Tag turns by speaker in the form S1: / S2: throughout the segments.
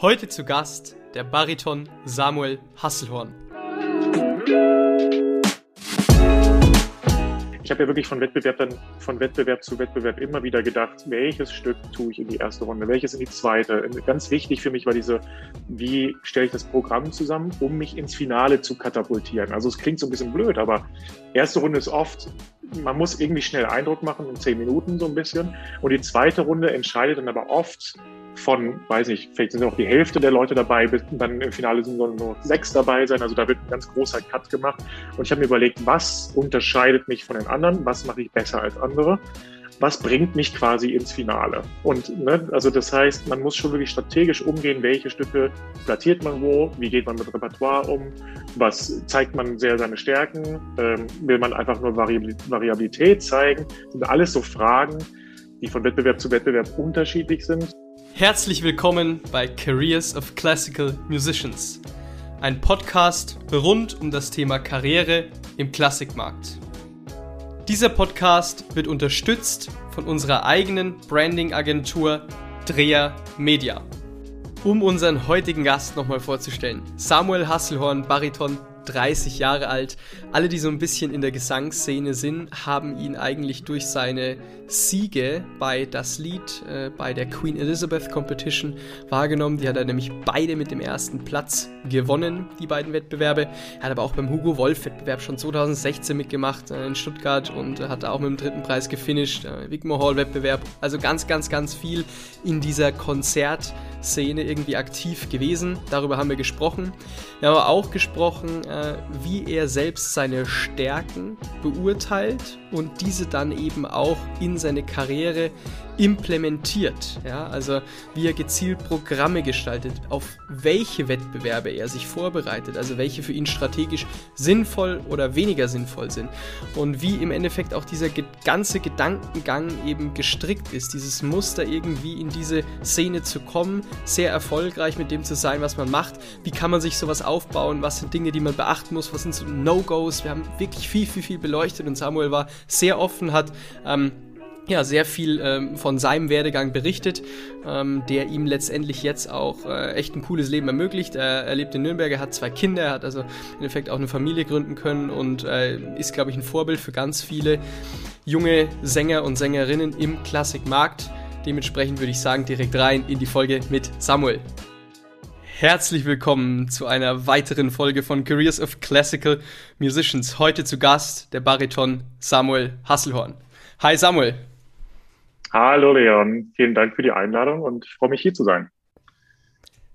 S1: Heute zu Gast der Bariton Samuel Hasselhorn.
S2: Ich habe ja wirklich von Wettbewerb dann von Wettbewerb zu Wettbewerb immer wieder gedacht, welches Stück tue ich in die erste Runde, welches in die zweite. Ganz wichtig für mich war diese, wie stelle ich das Programm zusammen, um mich ins Finale zu katapultieren. Also es klingt so ein bisschen blöd, aber erste Runde ist oft, man muss irgendwie schnell Eindruck machen in zehn Minuten so ein bisschen. Und die zweite Runde entscheidet dann aber oft von, weiß ich, vielleicht sind noch die Hälfte der Leute dabei, bis dann im Finale sind nur sechs dabei sein. Also da wird ein ganz großer Cut gemacht. Und ich habe mir überlegt, was unterscheidet mich von den anderen? Was mache ich besser als andere? Was bringt mich quasi ins Finale? Und ne, also das heißt, man muss schon wirklich strategisch umgehen, welche Stücke platziert man wo, wie geht man mit Repertoire um, was zeigt man sehr seine Stärken, ähm, will man einfach nur Variabilität zeigen, das sind alles so Fragen, die von Wettbewerb zu Wettbewerb unterschiedlich sind.
S1: Herzlich willkommen bei Careers of Classical Musicians, ein Podcast rund um das Thema Karriere im Klassikmarkt. Dieser Podcast wird unterstützt von unserer eigenen Branding-Agentur Dreher Media. Um unseren heutigen Gast nochmal vorzustellen, Samuel Hasselhorn, Bariton 30 Jahre alt. Alle, die so ein bisschen in der Gesangsszene sind, haben ihn eigentlich durch seine Siege bei das Lied, äh, bei der Queen Elizabeth Competition wahrgenommen. Die hat er nämlich beide mit dem ersten Platz gewonnen, die beiden Wettbewerbe. Er hat aber auch beim Hugo Wolf Wettbewerb schon 2016 mitgemacht äh, in Stuttgart und hat auch mit dem dritten Preis gefinisht. Äh, Wigmore Hall Wettbewerb. Also ganz, ganz, ganz viel in dieser Konzertszene irgendwie aktiv gewesen. Darüber haben wir gesprochen. Wir haben aber auch gesprochen, äh, wie er selbst seine Stärken beurteilt und diese dann eben auch in seine Karriere implementiert. Ja, also wie er gezielt Programme gestaltet, auf welche Wettbewerbe er sich vorbereitet, also welche für ihn strategisch sinnvoll oder weniger sinnvoll sind. Und wie im Endeffekt auch dieser ganze Gedankengang eben gestrickt ist, dieses Muster irgendwie in diese Szene zu kommen, sehr erfolgreich mit dem zu sein, was man macht, wie kann man sich sowas aufbauen, was sind Dinge, die man beachten muss, was sind so No-Gos, wir haben wirklich viel, viel, viel beleuchtet und Samuel war sehr offen, hat ähm, ja, sehr viel ähm, von seinem Werdegang berichtet, ähm, der ihm letztendlich jetzt auch äh, echt ein cooles Leben ermöglicht. Er, er lebt in Nürnberg, er hat zwei Kinder, er hat also im Endeffekt auch eine Familie gründen können und äh, ist, glaube ich, ein Vorbild für ganz viele junge Sänger und Sängerinnen im Klassikmarkt. Dementsprechend würde ich sagen, direkt rein in die Folge mit Samuel. Herzlich willkommen zu einer weiteren Folge von Careers of Classical Musicians. Heute zu Gast der Bariton Samuel Hasselhorn. Hi Samuel.
S2: Hallo Leon, vielen Dank für die Einladung und ich freue mich hier zu sein.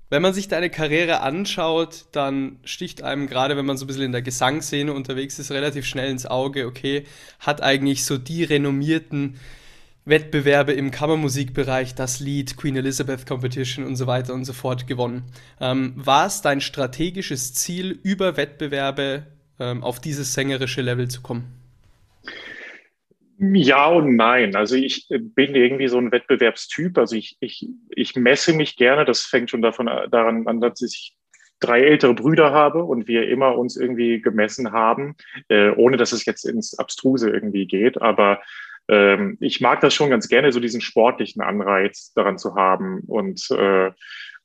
S1: Wenn man sich deine Karriere anschaut, dann sticht einem gerade, wenn man so ein bisschen in der Gesangsszene unterwegs ist, relativ schnell ins Auge, okay, hat eigentlich so die renommierten Wettbewerbe im Kammermusikbereich, das Lied, Queen Elizabeth Competition und so weiter und so fort gewonnen. Ähm, war es dein strategisches Ziel, über Wettbewerbe ähm, auf dieses sängerische Level zu kommen?
S2: Ja und nein. Also ich bin irgendwie so ein Wettbewerbstyp. Also ich, ich, ich messe mich gerne. Das fängt schon davon daran an, dass ich drei ältere Brüder habe und wir immer uns irgendwie gemessen haben, äh, ohne dass es jetzt ins Abstruse irgendwie geht. Aber ähm, ich mag das schon ganz gerne, so diesen sportlichen Anreiz daran zu haben und äh,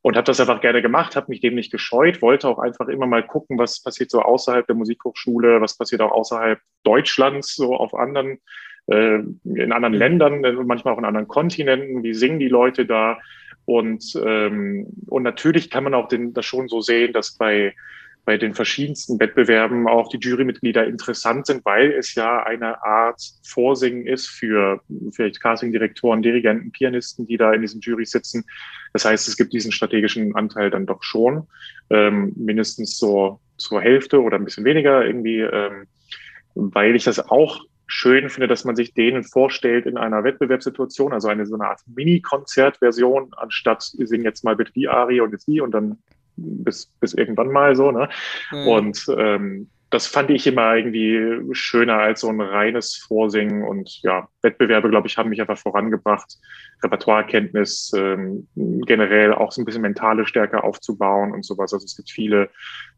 S2: und habe das einfach gerne gemacht, habe mich dem nicht gescheut, wollte auch einfach immer mal gucken, was passiert so außerhalb der Musikhochschule, was passiert auch außerhalb Deutschlands, so auf anderen äh, in anderen Ländern, äh, manchmal auch in anderen Kontinenten. Wie singen die Leute da? Und, ähm, und natürlich kann man auch den, das schon so sehen, dass bei, bei den verschiedensten Wettbewerben auch die Jurymitglieder interessant sind, weil es ja eine Art Vorsingen ist für vielleicht Castingdirektoren, Dirigenten, Pianisten, die da in diesen Jury sitzen. Das heißt, es gibt diesen strategischen Anteil dann doch schon, ähm, mindestens so zur Hälfte oder ein bisschen weniger irgendwie, ähm, weil ich das auch schön finde, dass man sich denen vorstellt in einer Wettbewerbssituation, also eine so eine Art Mini-Konzertversion, anstatt wir singen jetzt mal bitte die Arie und jetzt die und dann bis, bis irgendwann mal so. Ne? Mhm. Und ähm, das fand ich immer irgendwie schöner als so ein reines Vorsingen und ja, Wettbewerbe, glaube ich, haben mich einfach vorangebracht, Repertoirekenntnis, ähm, generell auch so ein bisschen mentale Stärke aufzubauen und sowas. Also es gibt viele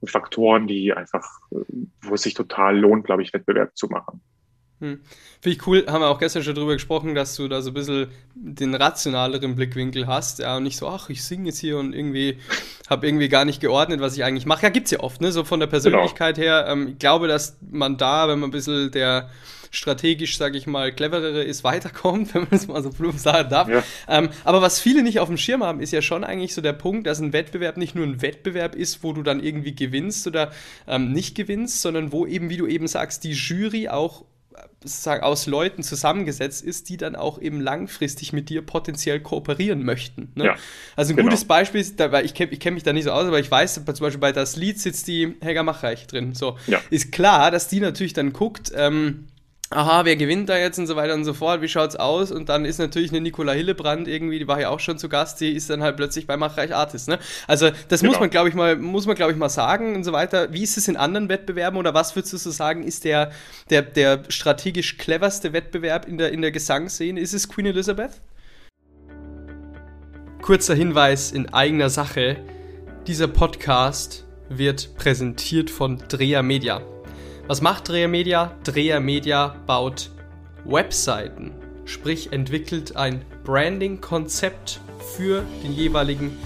S2: Faktoren, die einfach, wo es sich total lohnt, glaube ich, Wettbewerb zu machen.
S1: Hm. Finde ich cool, haben wir auch gestern schon drüber gesprochen, dass du da so ein bisschen den rationaleren Blickwinkel hast, ja, und nicht so, ach, ich singe jetzt hier und irgendwie habe irgendwie gar nicht geordnet, was ich eigentlich mache. Ja, gibt es ja oft, ne, so von der Persönlichkeit genau. her. Ähm, ich glaube, dass man da, wenn man ein bisschen der strategisch, sage ich mal, cleverere ist, weiterkommt, wenn man es mal so plump sagen darf. Ja. Ähm, aber was viele nicht auf dem Schirm haben, ist ja schon eigentlich so der Punkt, dass ein Wettbewerb nicht nur ein Wettbewerb ist, wo du dann irgendwie gewinnst oder ähm, nicht gewinnst, sondern wo eben, wie du eben sagst, die Jury auch aus Leuten zusammengesetzt ist, die dann auch eben langfristig mit dir potenziell kooperieren möchten. Ne? Ja, also ein genau. gutes Beispiel ist, weil ich kenne ich kenn mich da nicht so aus, aber ich weiß, zum Beispiel bei das Lied sitzt die Helga Machreich drin. So ja. ist klar, dass die natürlich dann guckt, ähm, aha, wer gewinnt da jetzt und so weiter und so fort, wie schaut's aus? Und dann ist natürlich eine Nicola Hillebrand irgendwie, die war ja auch schon zu Gast, die ist dann halt plötzlich bei Machreich Artist, ne? Also, das genau. muss man, glaube ich, mal, muss man, glaube ich, mal sagen und so weiter. Wie ist es in anderen Wettbewerben oder was würdest du so sagen, ist der, der, der strategisch cleverste Wettbewerb in der, in der Gesangsszene? Ist es Queen Elizabeth? Kurzer Hinweis in eigener Sache. Dieser Podcast wird präsentiert von Drea Media. Was macht Dreher Media? Dreher Media baut Webseiten, sprich entwickelt ein Branding-Konzept für den jeweiligen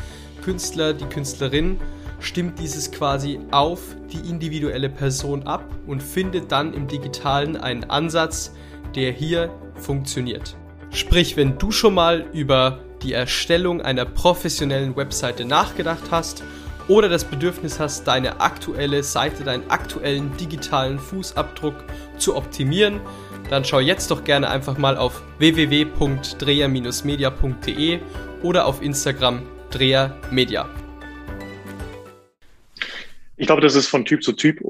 S1: Künstler, die Künstlerin, stimmt dieses quasi auf die individuelle Person ab und findet dann im digitalen einen Ansatz, der hier funktioniert. Sprich, wenn du schon mal über die Erstellung einer professionellen Webseite nachgedacht hast oder das Bedürfnis hast, deine aktuelle Seite, deinen aktuellen digitalen Fußabdruck zu optimieren, dann schau jetzt doch gerne einfach mal auf www.dreher-media.de oder auf Instagram drehermedia.
S2: Ich glaube, das ist von Typ zu Typ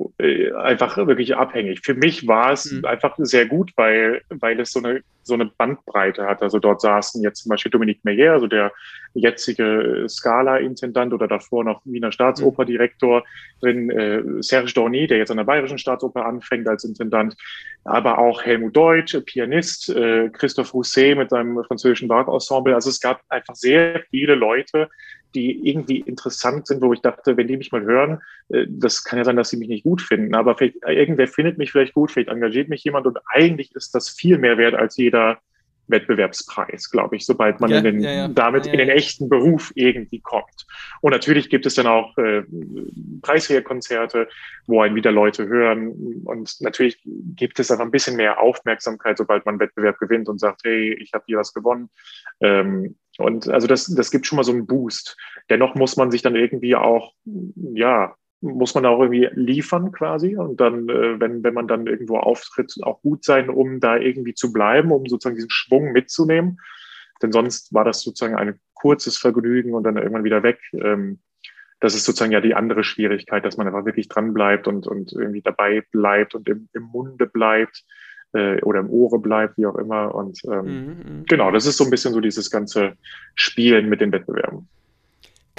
S2: einfach wirklich abhängig. Für mich war es mhm. einfach sehr gut, weil, weil es so eine, so eine Bandbreite hat. Also dort saßen jetzt zum Beispiel Dominique Meyer, also der jetzige Scala-Intendant oder davor noch Wiener Staatsoperdirektor drin, äh, Serge Dorny, der jetzt an der Bayerischen Staatsoper anfängt als Intendant, aber auch Helmut Deutsch, Pianist, äh, Christophe Rousset mit seinem französischen Barockensemble. Also es gab einfach sehr viele Leute, die irgendwie interessant sind, wo ich dachte, wenn die mich mal hören, äh, das kann ja sein, dass sie mich nicht gut finden, aber vielleicht, äh, irgendwer findet mich vielleicht gut, vielleicht engagiert mich jemand und eigentlich ist das viel mehr wert als jeder Wettbewerbspreis, glaube ich, sobald man ja, in den, ja, ja. damit in den echten Beruf irgendwie kommt. Und natürlich gibt es dann auch äh, Preisträgerkonzerte, wo einen wieder Leute hören. Und natürlich gibt es einfach ein bisschen mehr Aufmerksamkeit, sobald man einen Wettbewerb gewinnt und sagt, hey, ich habe hier was gewonnen. Ähm, und also das, das gibt schon mal so einen Boost. Dennoch muss man sich dann irgendwie auch, ja, muss man auch irgendwie liefern quasi und dann, äh, wenn, wenn man dann irgendwo auftritt, auch gut sein, um da irgendwie zu bleiben, um sozusagen diesen Schwung mitzunehmen. Denn sonst war das sozusagen ein kurzes Vergnügen und dann irgendwann wieder weg. Ähm, das ist sozusagen ja die andere Schwierigkeit, dass man einfach wirklich dran bleibt und, und irgendwie dabei bleibt und im, im Munde bleibt äh, oder im Ohre bleibt, wie auch immer. Und ähm, mhm. genau, das ist so ein bisschen so dieses ganze Spielen mit den Wettbewerben.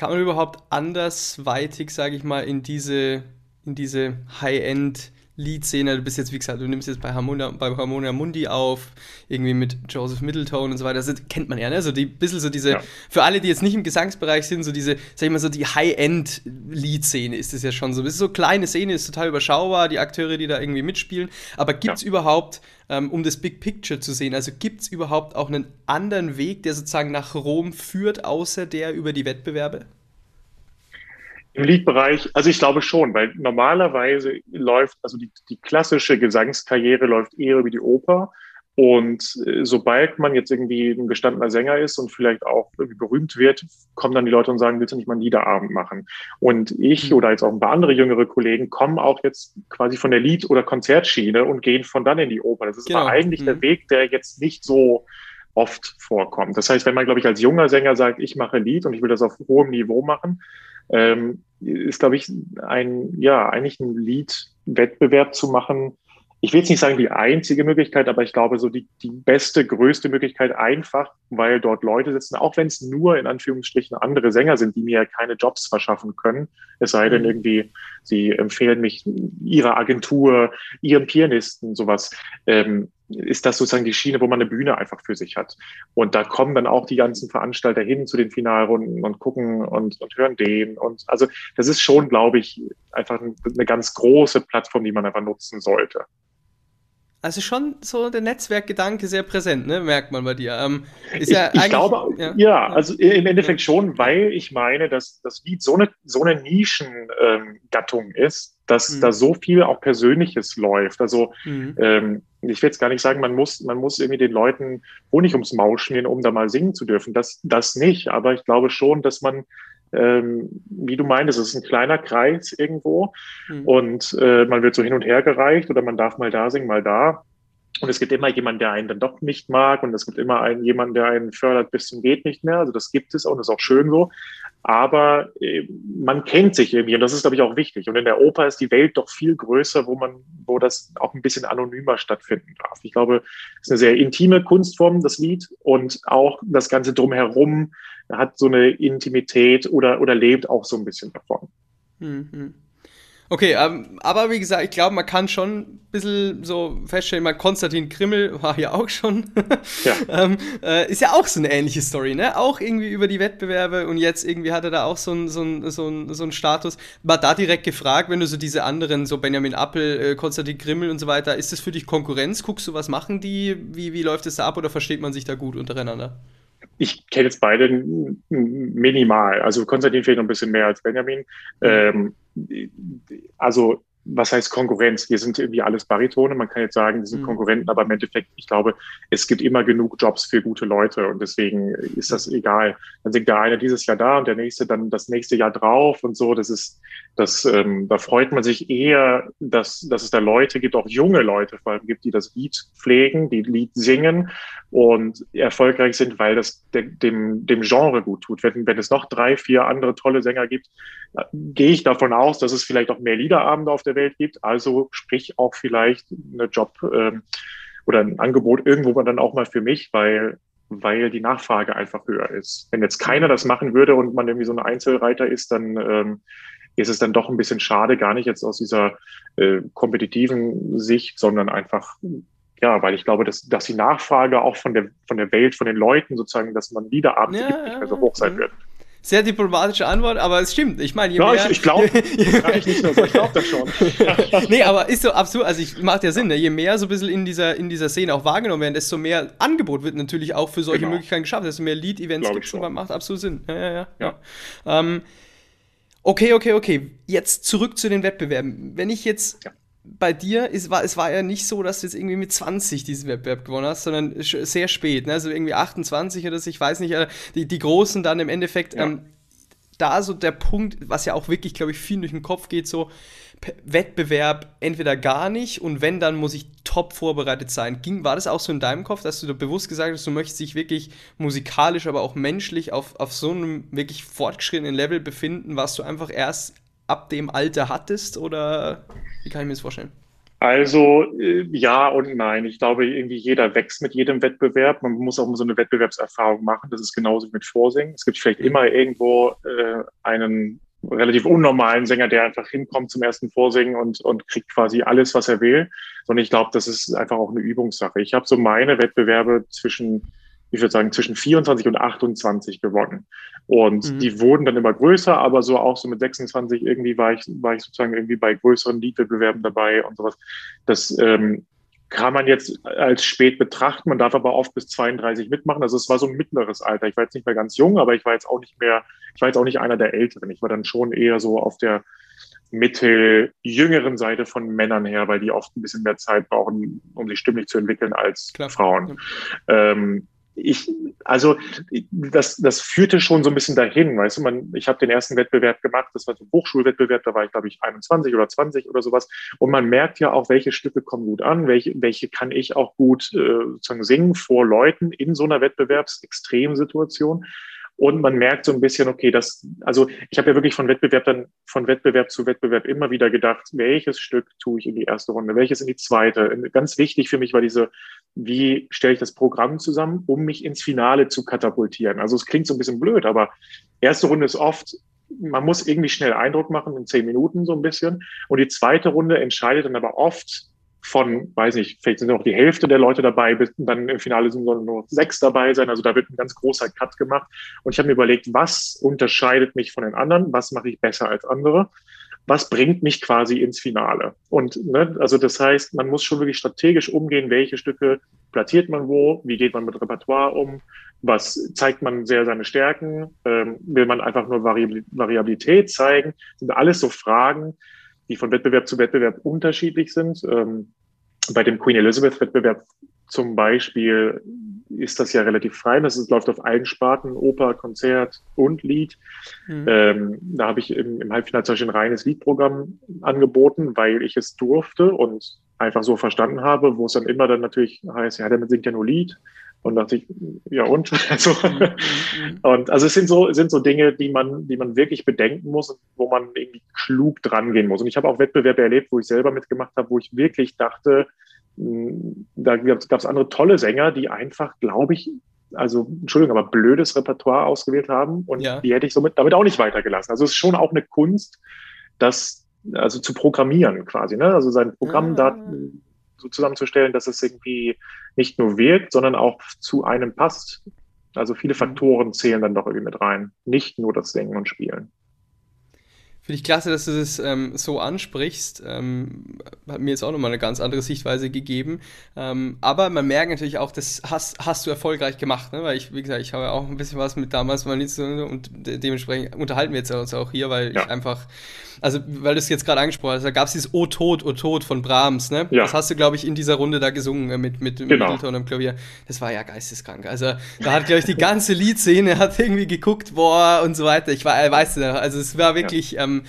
S1: Kann man überhaupt andersweitig, sage ich mal, in diese, in diese High-End- Lead-Szene, du bist jetzt, wie gesagt, du nimmst jetzt bei Harmonia, bei Harmonia Mundi auf, irgendwie mit Joseph Middleton und so weiter, das kennt man ja, ne? So die bisschen so diese, ja. für alle, die jetzt nicht im Gesangsbereich sind, so diese, sag ich mal, so die High-End-Lead-Szene ist es ja schon so. Das ist so kleine Szene, ist total überschaubar, die Akteure, die da irgendwie mitspielen. Aber gibt es ja. überhaupt, ähm, um das Big Picture zu sehen, also gibt es überhaupt auch einen anderen Weg, der sozusagen nach Rom führt, außer der über die Wettbewerbe?
S2: Im Liedbereich, also ich glaube schon, weil normalerweise läuft, also die, die klassische Gesangskarriere läuft eher über die Oper. Und äh, sobald man jetzt irgendwie ein gestandener Sänger ist und vielleicht auch irgendwie berühmt wird, kommen dann die Leute und sagen, willst du nicht mal einen Liederabend machen? Und ich mhm. oder jetzt auch ein paar andere jüngere Kollegen kommen auch jetzt quasi von der Lied- oder Konzertschiene und gehen von dann in die Oper. Das ist genau. aber eigentlich mhm. der Weg, der jetzt nicht so oft vorkommt. Das heißt, wenn man, glaube ich, als junger Sänger sagt, ich mache Lied und ich will das auf hohem Niveau machen, ähm, ist, glaube ich, ein, ja, eigentlich ein Lied-Wettbewerb zu machen. Ich will jetzt nicht sagen die einzige Möglichkeit, aber ich glaube so die, die beste, größte Möglichkeit einfach, weil dort Leute sitzen, auch wenn es nur in Anführungsstrichen andere Sänger sind, die mir keine Jobs verschaffen können. Es sei denn mhm. irgendwie, sie empfehlen mich ihrer Agentur, ihrem Pianisten, sowas. Ähm, ist das sozusagen die Schiene, wo man eine Bühne einfach für sich hat. Und da kommen dann auch die ganzen Veranstalter hin zu den Finalrunden und gucken und, und hören den. Und also das ist schon, glaube ich, einfach eine ganz große Plattform, die man einfach nutzen sollte.
S1: also schon so der Netzwerkgedanke sehr präsent, ne? merkt man bei dir. Ähm,
S2: ist ich, ja ich glaube, ja, ja, also im Endeffekt schon, weil ich meine, dass das Lied so eine, so eine Nischengattung ähm, ist, dass mhm. da so viel auch Persönliches läuft. Also mhm. ähm, ich will jetzt gar nicht sagen, man muss, man muss irgendwie den Leuten Honig ums Maul schmieren, um da mal singen zu dürfen. Das, das nicht. Aber ich glaube schon, dass man ähm, wie du meintest, es ist ein kleiner Kreis irgendwo mhm. und äh, man wird so hin und her gereicht oder man darf mal da singen, mal da. Und es gibt immer jemanden, der einen dann doch nicht mag und es gibt immer einen, jemanden, der einen fördert bis zum geht nicht mehr. Also das gibt es auch und ist auch schön so. Aber äh, man kennt sich irgendwie und das ist, glaube ich, auch wichtig. Und in der Oper ist die Welt doch viel größer, wo man, wo das auch ein bisschen anonymer stattfinden darf. Ich glaube, es ist eine sehr intime Kunstform, das Lied und auch das Ganze drumherum hat so eine Intimität oder, oder lebt auch so ein bisschen davon.
S1: Mhm. Okay, ähm, aber wie gesagt, ich glaube, man kann schon ein bisschen so feststellen, mal Konstantin Krimmel war ja auch schon. ja. ähm, äh, ist ja auch so eine ähnliche Story, ne? Auch irgendwie über die Wettbewerbe und jetzt irgendwie hat er da auch so einen so so so ein Status. War da direkt gefragt, wenn du so diese anderen, so Benjamin Appel, äh, Konstantin Krimmel und so weiter, ist das für dich Konkurrenz? Guckst du, was machen die? Wie, wie läuft es da ab oder versteht man sich da gut untereinander?
S2: ich kenne jetzt beide minimal. Also Konstantin fehlt noch ein bisschen mehr als Benjamin. Mhm. Ähm, also was heißt Konkurrenz? Wir sind irgendwie alles Baritone. Man kann jetzt sagen, wir sind mhm. Konkurrenten, aber im Endeffekt, ich glaube, es gibt immer genug Jobs für gute Leute und deswegen ist das egal. Dann singt der eine dieses Jahr da und der nächste dann das nächste Jahr drauf und so. Das ist, das, ähm, da freut man sich eher, dass, dass es da Leute gibt, auch junge Leute vor allem gibt, die das Lied pflegen, die Lied singen und erfolgreich sind, weil das dem, dem Genre gut tut. Wenn, wenn es noch drei, vier andere tolle Sänger gibt, gehe ich davon aus, dass es vielleicht auch mehr Liederabende auf der Welt gibt. Also sprich auch vielleicht eine Job ähm, oder ein Angebot irgendwo dann auch mal für mich, weil weil die Nachfrage einfach höher ist. Wenn jetzt keiner das machen würde und man irgendwie so ein Einzelreiter ist, dann ähm, ist es dann doch ein bisschen schade, gar nicht jetzt aus dieser äh, kompetitiven Sicht, sondern einfach ja, weil ich glaube, dass, dass die Nachfrage auch von der, von der Welt, von den Leuten sozusagen, dass man Liederabende ja, gibt, nicht mehr so hoch sein wird.
S1: Sehr diplomatische Antwort, aber es stimmt. Ich meine,
S2: je ja, mehr. Ich, ich glaube, ich nicht nur so, ich glaube das schon.
S1: nee, aber ist so absolut, also ich macht ja Sinn, ne? je mehr so ein bisschen in dieser, in dieser Szene auch wahrgenommen werden, desto mehr Angebot wird natürlich auch für solche genau. Möglichkeiten geschaffen, desto mehr Lead-Events gibt es macht absolut Sinn. Ja, ja, ja. ja. Ähm, okay, okay, okay. Jetzt zurück zu den Wettbewerben. Wenn ich jetzt ja bei dir, es war, es war ja nicht so, dass du jetzt irgendwie mit 20 diesen Wettbewerb gewonnen hast, sondern sehr spät, ne? also irgendwie 28 oder so, ich weiß nicht, äh, die, die Großen dann im Endeffekt, ja. ähm, da so der Punkt, was ja auch wirklich, glaube ich, viel durch den Kopf geht, so Wettbewerb entweder gar nicht und wenn, dann muss ich top vorbereitet sein. Ging, war das auch so in deinem Kopf, dass du da bewusst gesagt hast, du möchtest dich wirklich musikalisch, aber auch menschlich auf, auf so einem wirklich fortgeschrittenen Level befinden, was du einfach erst ab dem Alter hattest oder wie kann ich mir das vorstellen?
S2: Also äh, ja und nein. Ich glaube, irgendwie jeder wächst mit jedem Wettbewerb. Man muss auch so eine Wettbewerbserfahrung machen. Das ist genauso wie mit Vorsingen. Es gibt vielleicht mhm. immer irgendwo äh, einen relativ unnormalen Sänger, der einfach hinkommt zum ersten Vorsingen und, und kriegt quasi alles, was er will. Sondern ich glaube, das ist einfach auch eine Übungssache. Ich habe so meine Wettbewerbe zwischen ich würde sagen, zwischen 24 und 28 gewonnen. Und mhm. die wurden dann immer größer, aber so auch so mit 26 irgendwie war ich, war ich sozusagen irgendwie bei größeren Liedwettbewerben dabei und sowas. Das ähm, kann man jetzt als spät betrachten. Man darf aber oft bis 32 mitmachen. Also es war so ein mittleres Alter. Ich war jetzt nicht mehr ganz jung, aber ich war jetzt auch nicht mehr, ich war jetzt auch nicht einer der Älteren. Ich war dann schon eher so auf der mitteljüngeren Seite von Männern her, weil die oft ein bisschen mehr Zeit brauchen, um sich stimmlich zu entwickeln als Klar. Frauen. Ja. Ähm, ich, also das, das führte schon so ein bisschen dahin, weißt du, man, ich habe den ersten Wettbewerb gemacht, das war so ein Hochschulwettbewerb, da war ich, glaube ich, 21 oder 20 oder sowas. Und man merkt ja auch, welche Stücke kommen gut an, welche, welche kann ich auch gut äh, sozusagen singen vor Leuten in so einer Wettbewerbsextremsituation. Und man merkt so ein bisschen, okay, das, also ich habe ja wirklich von Wettbewerb dann, von Wettbewerb zu Wettbewerb immer wieder gedacht, welches Stück tue ich in die erste Runde, welches in die zweite. Ganz wichtig für mich war diese, wie stelle ich das Programm zusammen, um mich ins Finale zu katapultieren. Also es klingt so ein bisschen blöd, aber erste Runde ist oft, man muss irgendwie schnell Eindruck machen in zehn Minuten so ein bisschen. Und die zweite Runde entscheidet dann aber oft von, weiß nicht, vielleicht sind noch die Hälfte der Leute dabei, dann im Finale sind nur sechs dabei sein. Also da wird ein ganz großer Cut gemacht. Und ich habe mir überlegt, was unterscheidet mich von den anderen? Was mache ich besser als andere? Was bringt mich quasi ins Finale? Und ne, also das heißt, man muss schon wirklich strategisch umgehen, welche Stücke platziert man wo, wie geht man mit Repertoire um, was zeigt man sehr seine Stärken, ähm, will man einfach nur Variabilität zeigen, das sind alles so Fragen, die von Wettbewerb zu Wettbewerb unterschiedlich sind. Ähm, bei dem Queen Elizabeth Wettbewerb zum Beispiel ist das ja relativ frei. Das ist, läuft auf allen Sparten, Oper, Konzert und Lied. Mhm. Ähm, da habe ich im, im Halbfinale zum Beispiel ein reines Liedprogramm angeboten, weil ich es durfte und einfach so verstanden habe, wo es dann immer dann natürlich heißt, ja, damit singt ja nur Lied. Und dachte ich, ja und? Also, mhm. mhm. und also es sind so, sind so Dinge, die man, die man wirklich bedenken muss, wo man irgendwie klug dran gehen muss. Und ich habe auch Wettbewerbe erlebt, wo ich selber mitgemacht habe, wo ich wirklich dachte, da gab es andere tolle Sänger, die einfach, glaube ich, also Entschuldigung, aber blödes Repertoire ausgewählt haben und ja. die hätte ich somit damit auch nicht weitergelassen. Also es ist schon auch eine Kunst, das also zu programmieren quasi, ne? Also sein Programm ah. da so zusammenzustellen, dass es irgendwie nicht nur wirkt, sondern auch zu einem passt. Also viele mhm. Faktoren zählen dann doch irgendwie mit rein, nicht nur das Singen und Spielen.
S1: Finde ich klasse, dass du das ähm, so ansprichst. Ähm, hat mir jetzt auch nochmal eine ganz andere Sichtweise gegeben. Ähm, aber man merkt natürlich auch, das hast, hast du erfolgreich gemacht, ne? weil ich, wie gesagt, ich habe ja auch ein bisschen was mit damals mal nicht so und dementsprechend unterhalten wir jetzt uns auch hier, weil ja. ich einfach also weil du es jetzt gerade angesprochen hast, da gab es dieses O Tod, O Tod von Brahms, ne? Ja. Das hast du, glaube ich, in dieser Runde da gesungen äh, mit, mit genau. Middleton am Klavier. Das war ja geisteskrank. Also da hat, glaube ich, die ganze Liedszene hat irgendwie geguckt, boah, und so weiter. Ich war, äh, weißt du, also es war wirklich, ja. Ähm,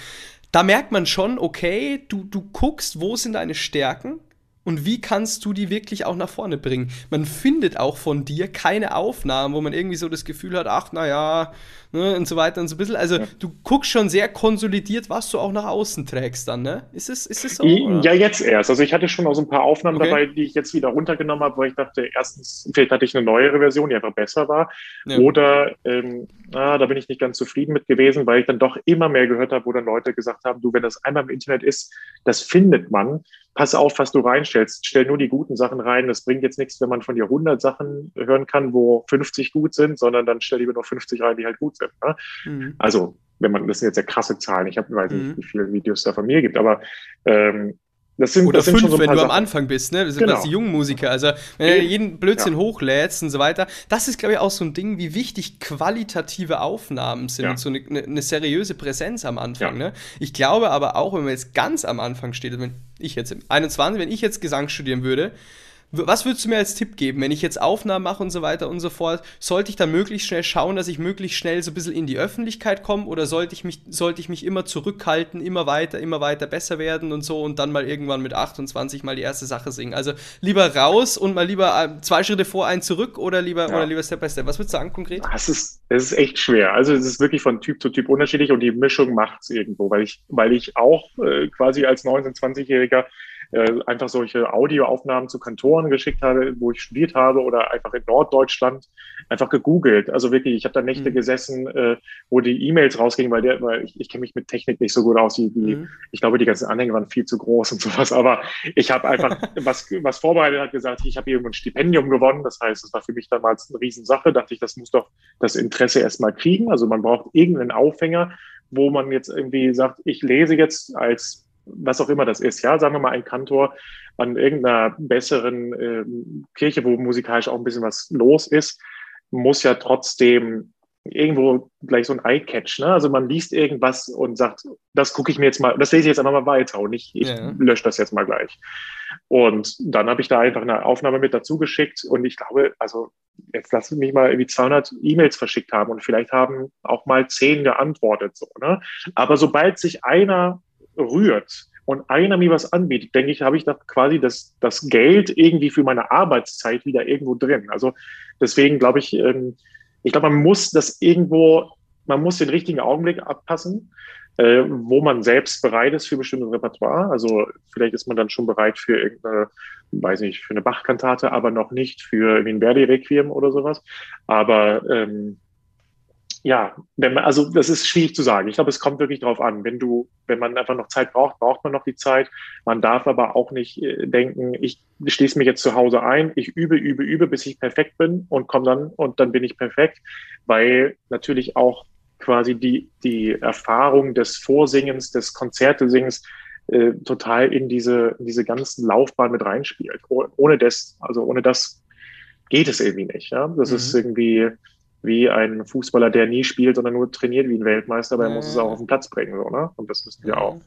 S1: da merkt man schon, okay, du, du guckst, wo sind deine Stärken, und wie kannst du die wirklich auch nach vorne bringen? Man findet auch von dir keine Aufnahmen, wo man irgendwie so das Gefühl hat, ach, naja, ne, und so weiter und so ein bisschen. Also ja. du guckst schon sehr konsolidiert, was du auch nach außen trägst dann, ne? Ist es, ist es so?
S2: Oder? Ja, jetzt erst. Also ich hatte schon auch so ein paar Aufnahmen okay. dabei, die ich jetzt wieder runtergenommen habe, weil ich dachte, erstens, vielleicht hatte ich eine neuere Version, die einfach besser war. Ja. Oder ähm, ah, da bin ich nicht ganz zufrieden mit gewesen, weil ich dann doch immer mehr gehört habe, wo dann Leute gesagt haben, du, wenn das einmal im Internet ist, das findet man pass auf, was du reinstellst. Stell nur die guten Sachen rein. Das bringt jetzt nichts, wenn man von dir 100 Sachen hören kann, wo 50 gut sind, sondern dann stell lieber nur 50 rein, die halt gut sind. Ne? Mhm. Also, wenn man, das sind jetzt ja krasse Zahlen. Ich habe, weiß nicht, mhm. wie viele Videos da von mir gibt, aber ähm,
S1: das sind, Oder das sind fünf, so wenn du Sachen. am Anfang bist, ne? Das sind genau. die jungen Musiker. Also, wenn du jeden Blödsinn ja. hochlädst und so weiter. Das ist, glaube ich, auch so ein Ding, wie wichtig qualitative Aufnahmen sind ja. und so eine, eine, eine, seriöse Präsenz am Anfang, ja. ne? Ich glaube aber auch, wenn man jetzt ganz am Anfang steht, wenn ich jetzt im 21, wenn ich jetzt Gesang studieren würde, was würdest du mir als Tipp geben, wenn ich jetzt Aufnahmen mache und so weiter und so fort? Sollte ich dann möglichst schnell schauen, dass ich möglichst schnell so ein bisschen in die Öffentlichkeit komme oder sollte ich mich, sollte ich mich immer zurückhalten, immer weiter, immer weiter besser werden und so und dann mal irgendwann mit 28 mal die erste Sache singen? Also lieber raus und mal lieber äh, zwei Schritte vor, ein zurück oder lieber, ja. oder lieber Step by Step? Was würdest du sagen konkret?
S2: Das ist, das ist echt schwer. Also es ist wirklich von Typ zu Typ unterschiedlich und die Mischung macht es irgendwo, weil ich, weil ich auch äh, quasi als 19-, 20-Jähriger äh, einfach solche Audioaufnahmen zu Kantoren geschickt habe, wo ich studiert habe oder einfach in Norddeutschland einfach gegoogelt. Also wirklich, ich habe da Nächte mhm. gesessen, äh, wo die E-Mails rausgingen, weil, der, weil ich, ich kenne mich mit Technik nicht so gut aus. Die, die, mhm. Ich glaube, die ganzen Anhänge waren viel zu groß und sowas. Aber ich habe einfach was, was vorbereitet, hat gesagt, ich habe irgendwo ein Stipendium gewonnen. Das heißt, das war für mich damals eine Riesensache. Dachte ich, das muss doch das Interesse erstmal kriegen. Also man braucht irgendeinen Aufhänger, wo man jetzt irgendwie sagt, ich lese jetzt als was auch immer das ist, ja, sagen wir mal ein Kantor an irgendeiner besseren äh, Kirche, wo musikalisch auch ein bisschen was los ist, muss ja trotzdem irgendwo gleich so ein Eye-Catch, ne? Also man liest irgendwas und sagt, das gucke ich mir jetzt mal, das lese ich jetzt einfach mal weiter und ich, ich ja. lösche das jetzt mal gleich. Und dann habe ich da einfach eine Aufnahme mit dazu geschickt und ich glaube, also jetzt lass mich mal irgendwie 200 E-Mails verschickt haben und vielleicht haben auch mal zehn geantwortet, so, ne? Aber sobald sich einer rührt und einer mir was anbietet, denke ich, habe ich da quasi das, das Geld irgendwie für meine Arbeitszeit wieder irgendwo drin. Also deswegen glaube ich, ähm, ich glaube, man muss das irgendwo, man muss den richtigen Augenblick abpassen, äh, wo man selbst bereit ist für bestimmte Repertoire. Also vielleicht ist man dann schon bereit für irgendeine, weiß nicht, für eine Bachkantate, aber noch nicht für ein Verdi-Requiem oder sowas. Aber ähm, ja, wenn man, also das ist schwierig zu sagen. Ich glaube, es kommt wirklich drauf an. Wenn du, wenn man einfach noch Zeit braucht, braucht man noch die Zeit. Man darf aber auch nicht äh, denken, ich schließe mich jetzt zu Hause ein, ich übe, übe, übe, bis ich perfekt bin und komme dann und dann bin ich perfekt, weil natürlich auch quasi die, die Erfahrung des Vorsingens, des Konzertesingens äh, total in diese, in diese ganzen Laufbahn mit reinspielt. Oh, ohne das, also ohne das geht es irgendwie nicht. Ja? Das mhm. ist irgendwie wie ein Fußballer, der nie spielt, sondern nur trainiert wie ein Weltmeister, aber er muss es auch auf den Platz bringen. So, ne? Und das müssen wir auch.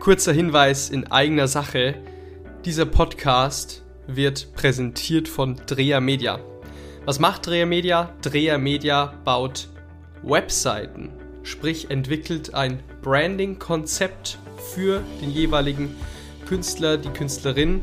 S1: Kurzer Hinweis in eigener Sache. Dieser Podcast wird präsentiert von Dreher Media. Was macht Dreher Media? Dreher Media baut Webseiten, sprich entwickelt ein Branding-Konzept für den jeweiligen Künstler, die Künstlerin,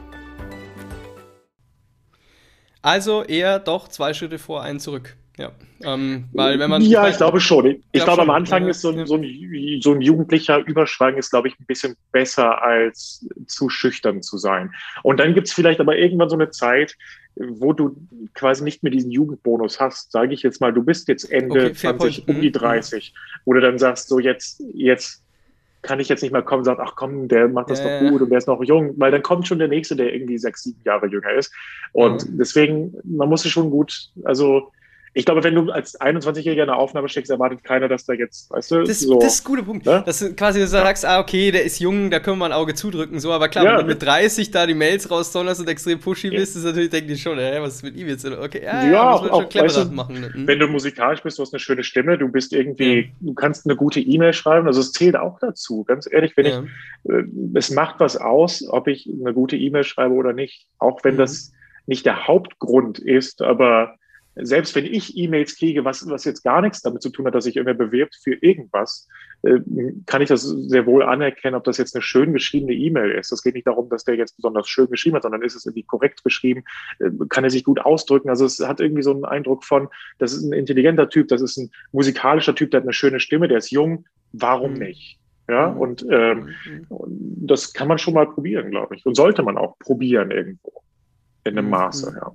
S1: Also eher doch zwei Schritte vor, einen zurück. Ja,
S2: ähm, weil wenn man. Ja, ich glaube schon. Ich, ich glaube, am Anfang ist so ein, so, ein, so ein jugendlicher Überschwang ist, glaube ich, ein bisschen besser als zu schüchtern zu sein. Und dann gibt es vielleicht aber irgendwann so eine Zeit, wo du quasi nicht mehr diesen Jugendbonus hast. Sage ich jetzt mal, du bist jetzt Ende okay, 20, um die 30, mhm. wo du dann sagst, so jetzt, jetzt kann ich jetzt nicht mal kommen und sagen, ach komm, der macht das doch gut und der ist noch jung, weil dann kommt schon der nächste, der irgendwie sechs, sieben Jahre jünger ist. Und mhm. deswegen, man muss es schon gut, also ich glaube, wenn du als 21-Jähriger eine Aufnahme steckst, erwartet keiner, dass da jetzt, weißt du,
S1: das, so. Das ist ein guter Punkt. Ne? Dass du quasi du sagst, ah, okay, der ist jung, da können wir ein Auge zudrücken, so, aber klar, ja. wenn du mit 30 da die Mails rausdonnest und extrem pushy ja. bist, ist natürlich, denken die schon, hä, was ist mit ihm jetzt? Okay, ja, ja, ja muss man auch, schon clever weißt du, machen. Ne?
S2: Wenn du musikalisch bist, du hast eine schöne Stimme, du bist irgendwie, du kannst eine gute E-Mail schreiben, also es zählt auch dazu, ganz ehrlich, wenn ich, äh, es macht was aus, ob ich eine gute E-Mail schreibe oder nicht, auch wenn mhm. das nicht der Hauptgrund ist, aber selbst wenn ich E-Mails kriege, was, was jetzt gar nichts damit zu tun hat, dass sich irgendwer bewirbt für irgendwas, äh, kann ich das sehr wohl anerkennen, ob das jetzt eine schön geschriebene E-Mail ist. Es geht nicht darum, dass der jetzt besonders schön geschrieben hat, sondern ist es irgendwie korrekt beschrieben, äh, kann er sich gut ausdrücken. Also es hat irgendwie so einen Eindruck von, das ist ein intelligenter Typ, das ist ein musikalischer Typ, der hat eine schöne Stimme, der ist jung, warum mhm. nicht? Ja, mhm. und ähm, mhm. das kann man schon mal probieren, glaube ich. Und sollte man auch probieren irgendwo. In einem Maße, ja.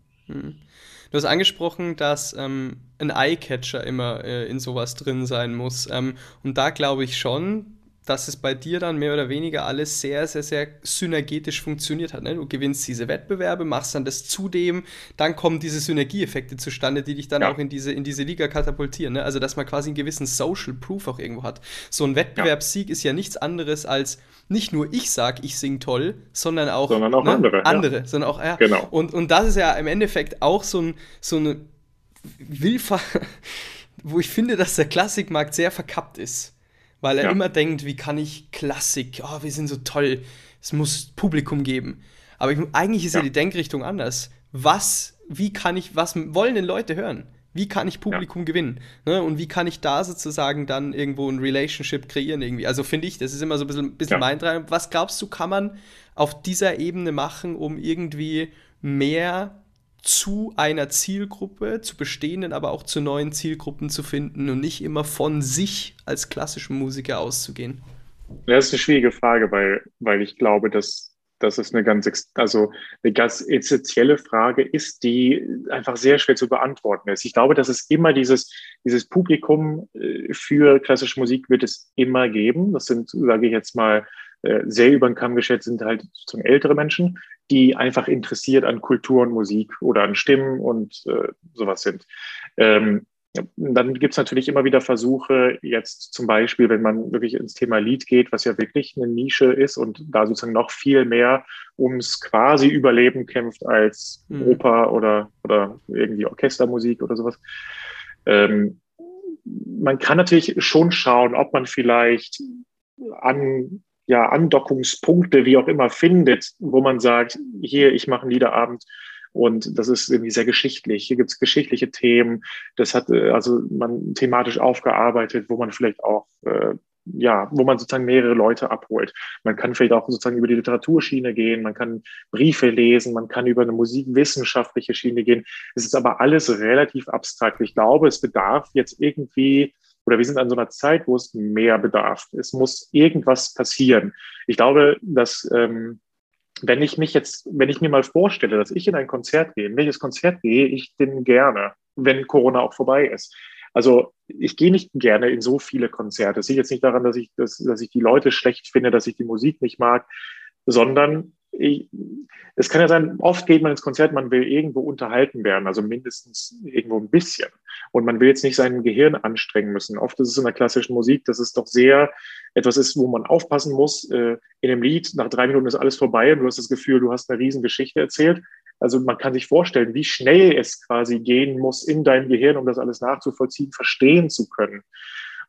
S1: Du hast angesprochen, dass ähm, ein Eyecatcher immer äh, in sowas drin sein muss. Ähm, und da glaube ich schon, dass es bei dir dann mehr oder weniger alles sehr, sehr, sehr synergetisch funktioniert hat. Ne? Du gewinnst diese Wettbewerbe, machst dann das zudem, dann kommen diese Synergieeffekte zustande, die dich dann ja. auch in diese, in diese Liga katapultieren. Ne? Also, dass man quasi einen gewissen Social Proof auch irgendwo hat. So ein Wettbewerbssieg ja. ist ja nichts anderes als nicht nur ich sage, ich sing toll, sondern auch,
S2: sondern auch ne? andere.
S1: Andere, ja. sondern auch, ja.
S2: Genau.
S1: Und, und das ist ja im Endeffekt auch so, ein, so eine Willfahrt, wo ich finde, dass der Klassikmarkt sehr verkappt ist. Weil er ja. immer denkt, wie kann ich Klassik, oh, wir sind so toll, es muss Publikum geben. Aber ich, eigentlich ist ja. ja die Denkrichtung anders. Was, wie kann ich, was wollen denn Leute hören? Wie kann ich Publikum ja. gewinnen? Ne? Und wie kann ich da sozusagen dann irgendwo ein Relationship kreieren irgendwie? Also finde ich, das ist immer so ein bisschen, bisschen ja. mein Treiben. Was glaubst du, kann man auf dieser Ebene machen, um irgendwie mehr zu einer Zielgruppe, zu bestehenden, aber auch zu neuen Zielgruppen zu finden und nicht immer von sich als klassischen Musiker auszugehen?
S2: Das ist eine schwierige Frage, weil, weil ich glaube, dass das ist eine ganz, also eine ganz essentielle Frage ist, die einfach sehr schwer zu beantworten ist. Ich glaube, dass es immer dieses, dieses Publikum äh, für klassische Musik wird es immer geben. Das sind, sage ich jetzt mal, sehr über den Kamm geschätzt sind halt zum ältere Menschen, die einfach interessiert an Kultur und Musik oder an Stimmen und äh, sowas sind. Ähm, dann gibt es natürlich immer wieder Versuche, jetzt zum Beispiel, wenn man wirklich ins Thema Lied geht, was ja wirklich eine Nische ist und da sozusagen noch viel mehr ums quasi Überleben kämpft als mhm. Oper oder, oder irgendwie Orchestermusik oder sowas. Ähm, man kann natürlich schon schauen, ob man vielleicht an ja, Andockungspunkte, wie auch immer, findet, wo man sagt, hier, ich mache einen Liederabend und das ist irgendwie sehr geschichtlich. Hier gibt es geschichtliche Themen. Das hat äh, also man thematisch aufgearbeitet, wo man vielleicht auch äh, ja, wo man sozusagen mehrere Leute abholt. Man kann vielleicht auch sozusagen über die Literaturschiene gehen, man kann Briefe lesen, man kann über eine musikwissenschaftliche Schiene gehen. Es ist aber alles relativ abstrakt. Ich glaube, es bedarf jetzt irgendwie oder wir sind an so einer Zeit, wo es mehr bedarf. Es muss irgendwas passieren. Ich glaube, dass ähm, wenn ich mich jetzt, wenn ich mir mal vorstelle, dass ich in ein Konzert gehe, in welches Konzert gehe ich denn gerne, wenn Corona auch vorbei ist? Also ich gehe nicht gerne in so viele Konzerte. Es liegt jetzt nicht daran, dass ich, dass, dass ich die Leute schlecht finde, dass ich die Musik nicht mag, sondern es kann ja sein, oft geht man ins Konzert, man will irgendwo unterhalten werden, also mindestens irgendwo ein bisschen. Und man will jetzt nicht sein Gehirn anstrengen müssen. Oft ist es in der klassischen Musik, dass es doch sehr etwas ist, wo man aufpassen muss. Äh, in dem Lied, nach drei Minuten ist alles vorbei und du hast das Gefühl, du hast eine riesen Geschichte erzählt. Also man kann sich vorstellen, wie schnell es quasi gehen muss in deinem Gehirn, um das alles nachzuvollziehen, verstehen zu können.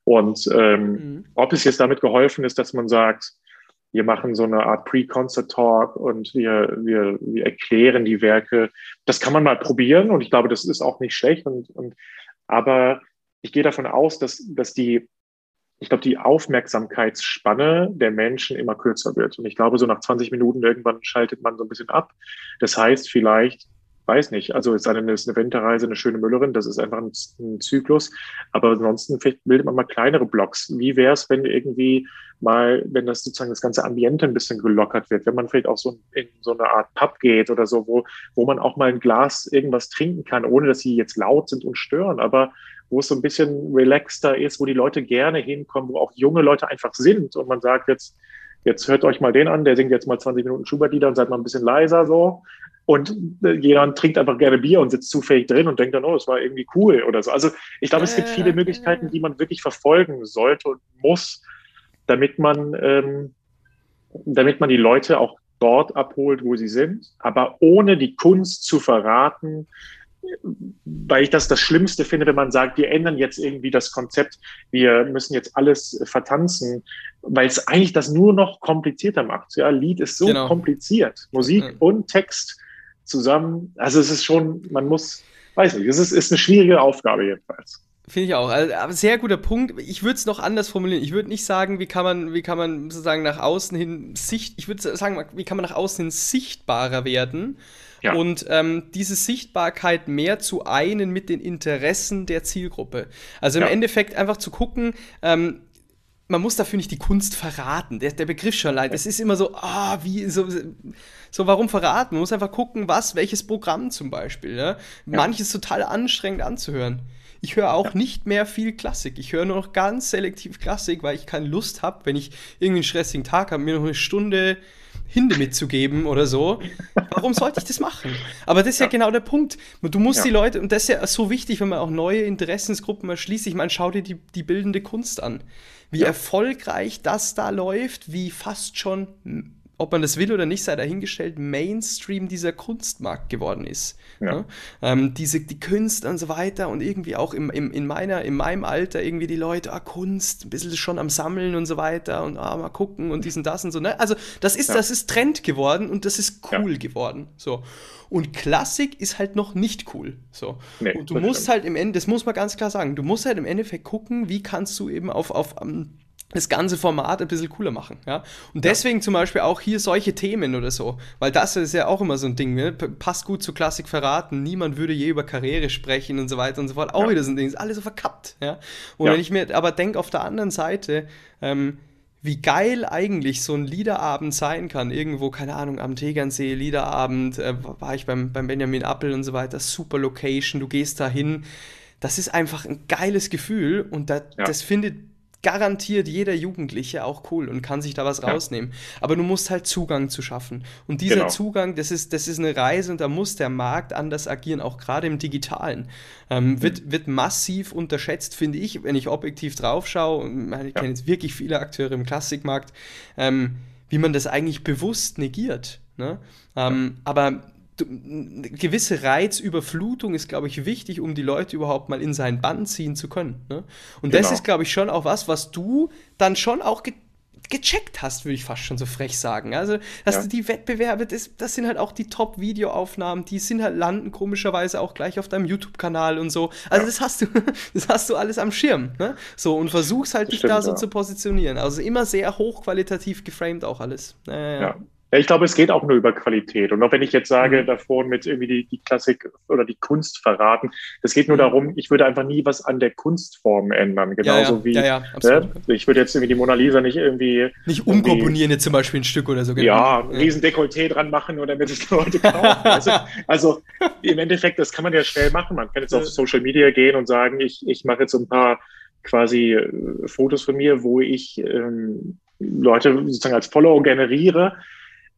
S2: Und ähm, mhm. ob es jetzt damit geholfen ist, dass man sagt, wir machen so eine Art Pre-Concert-Talk und wir, wir, wir erklären die Werke. Das kann man mal probieren und ich glaube, das ist auch nicht schlecht. Und, und, aber ich gehe davon aus, dass, dass die, ich glaube, die Aufmerksamkeitsspanne der Menschen immer kürzer wird. Und ich glaube, so nach 20 Minuten irgendwann schaltet man so ein bisschen ab. Das heißt, vielleicht weiß nicht. Also es sei denn, es ist eine Winterreise, eine schöne Müllerin, das ist einfach ein, ein Zyklus. Aber ansonsten vielleicht bildet man mal kleinere Blocks. Wie wäre es, wenn irgendwie mal, wenn das sozusagen das ganze Ambiente ein bisschen gelockert wird, wenn man vielleicht auch so in so eine Art Pub geht oder so, wo, wo man auch mal ein Glas irgendwas trinken kann, ohne dass sie jetzt laut sind und stören, aber wo es so ein bisschen relaxter ist, wo die Leute gerne hinkommen, wo auch junge Leute einfach sind und man sagt jetzt, jetzt hört euch mal den an, der singt jetzt mal 20 Minuten Schubert-Lieder und seid mal ein bisschen leiser so. Und äh, jemand trinkt einfach gerne Bier und sitzt zufällig drin und denkt dann, oh, das war irgendwie cool oder so. Also ich glaube, es gibt viele Möglichkeiten, die man wirklich verfolgen sollte und muss, damit man, ähm, damit man die Leute auch dort abholt, wo sie sind, aber ohne die Kunst zu verraten, weil ich das das Schlimmste finde, wenn man sagt, wir ändern jetzt irgendwie das Konzept, wir müssen jetzt alles vertanzen, weil es eigentlich das nur noch komplizierter macht. Ja, Lied ist so genau. kompliziert, Musik mhm. und Text zusammen. Also es ist schon, man muss, weiß nicht, es ist, ist eine schwierige Aufgabe jedenfalls.
S1: Finde ich auch. Also, aber sehr guter Punkt. Ich würde es noch anders formulieren. Ich würde nicht sagen, wie kann man, wie kann man sozusagen nach außen hin sicht, ich würde sagen, wie kann man nach außen hin sichtbarer werden ja. und ähm, diese Sichtbarkeit mehr zu einen mit den Interessen der Zielgruppe. Also im ja. Endeffekt einfach zu gucken, ähm, man muss dafür nicht die Kunst verraten. Der, der Begriff schon leid. Es ist immer so, ah, wie, so, so, warum verraten? Man muss einfach gucken, was, welches Programm zum Beispiel. Ja? Ja. Manches total anstrengend anzuhören. Ich höre auch ja. nicht mehr viel Klassik. Ich höre nur noch ganz selektiv Klassik, weil ich keine Lust habe, wenn ich irgendwie einen stressigen Tag habe, mir noch eine Stunde Hinde mitzugeben oder so. Warum sollte ich das machen? Aber das ist ja, ja genau der Punkt. Du musst ja. die Leute, und das ist ja so wichtig, wenn man auch neue Interessensgruppen erschließt. Ich meine, schau dir die, die bildende Kunst an. Wie ja. erfolgreich das da läuft, wie fast schon ob man das will oder nicht, sei dahingestellt, Mainstream dieser Kunstmarkt geworden ist. Ja. Ähm, diese, die Künste und so weiter und irgendwie auch im, im, in, meiner, in meinem Alter irgendwie die Leute, ah, Kunst, ein bisschen schon am Sammeln und so weiter und ah, mal gucken und diesen, das und so. Ne? Also das ist, ja. das ist Trend geworden und das ist cool ja. geworden. So. Und Klassik ist halt noch nicht cool. So. Nee, und du musst stimmt. halt im Ende, das muss man ganz klar sagen, du musst halt im Endeffekt gucken, wie kannst du eben auf, auf um, das ganze Format ein bisschen cooler machen. Ja? Und deswegen ja. zum Beispiel auch hier solche Themen oder so, weil das ist ja auch immer so ein Ding, ne? passt gut zu Klassik verraten, niemand würde je über Karriere sprechen und so weiter und so fort. Auch ja. wieder so ein Ding, ist alles so verkappt. Ja? Und ja. wenn ich mir aber denke, auf der anderen Seite, ähm, wie geil eigentlich so ein Liederabend sein kann. Irgendwo, keine Ahnung, am Tegernsee, Liederabend, äh, war ich beim, beim Benjamin Appel und so weiter, super Location, du gehst da hin. Das ist einfach ein geiles Gefühl und da, das findet garantiert jeder Jugendliche auch cool und kann sich da was ja. rausnehmen. Aber du musst halt Zugang zu schaffen. Und dieser genau. Zugang, das ist, das ist eine Reise und da muss der Markt anders agieren, auch gerade im Digitalen. Ähm, mhm. wird, wird massiv unterschätzt, finde ich, wenn ich objektiv drauf schaue. Ich ja. kenne jetzt wirklich viele Akteure im Klassikmarkt, ähm, wie man das eigentlich bewusst negiert. Ne? Ähm. Aber gewisse Reizüberflutung ist, glaube ich, wichtig, um die Leute überhaupt mal in seinen Bann ziehen zu können. Ne? Und genau. das ist, glaube ich, schon auch was, was du dann schon auch ge gecheckt hast, würde ich fast schon so frech sagen. Also, dass ja. du die Wettbewerbe, das, das sind halt auch die Top-Videoaufnahmen, die sind halt landen komischerweise auch gleich auf deinem YouTube-Kanal und so. Also, ja. das hast du, das hast du alles am Schirm. Ne? So, und versuchst halt das dich stimmt, da so ja. zu positionieren. Also immer sehr hochqualitativ geframed auch alles.
S2: Äh, ja. Ja, ich glaube, es geht auch nur über Qualität. Und auch wenn ich jetzt sage, mhm. davor mit irgendwie die, die Klassik oder die Kunst verraten, das geht nur mhm. darum, ich würde einfach nie was an der Kunstform ändern. Genauso ja, ja. wie, ja, ne? ich würde jetzt irgendwie die Mona Lisa nicht irgendwie.
S1: Nicht umkomponieren jetzt zum Beispiel ein Stück oder so.
S2: Genau. Ja, ein riesen Dekolleté dran machen oder damit es Leute kaufen. also, also, im Endeffekt, das kann man ja schnell machen. Man kann jetzt auf Social Media gehen und sagen, ich, ich mache jetzt ein paar quasi äh, Fotos von mir, wo ich ähm, Leute sozusagen als Follower generiere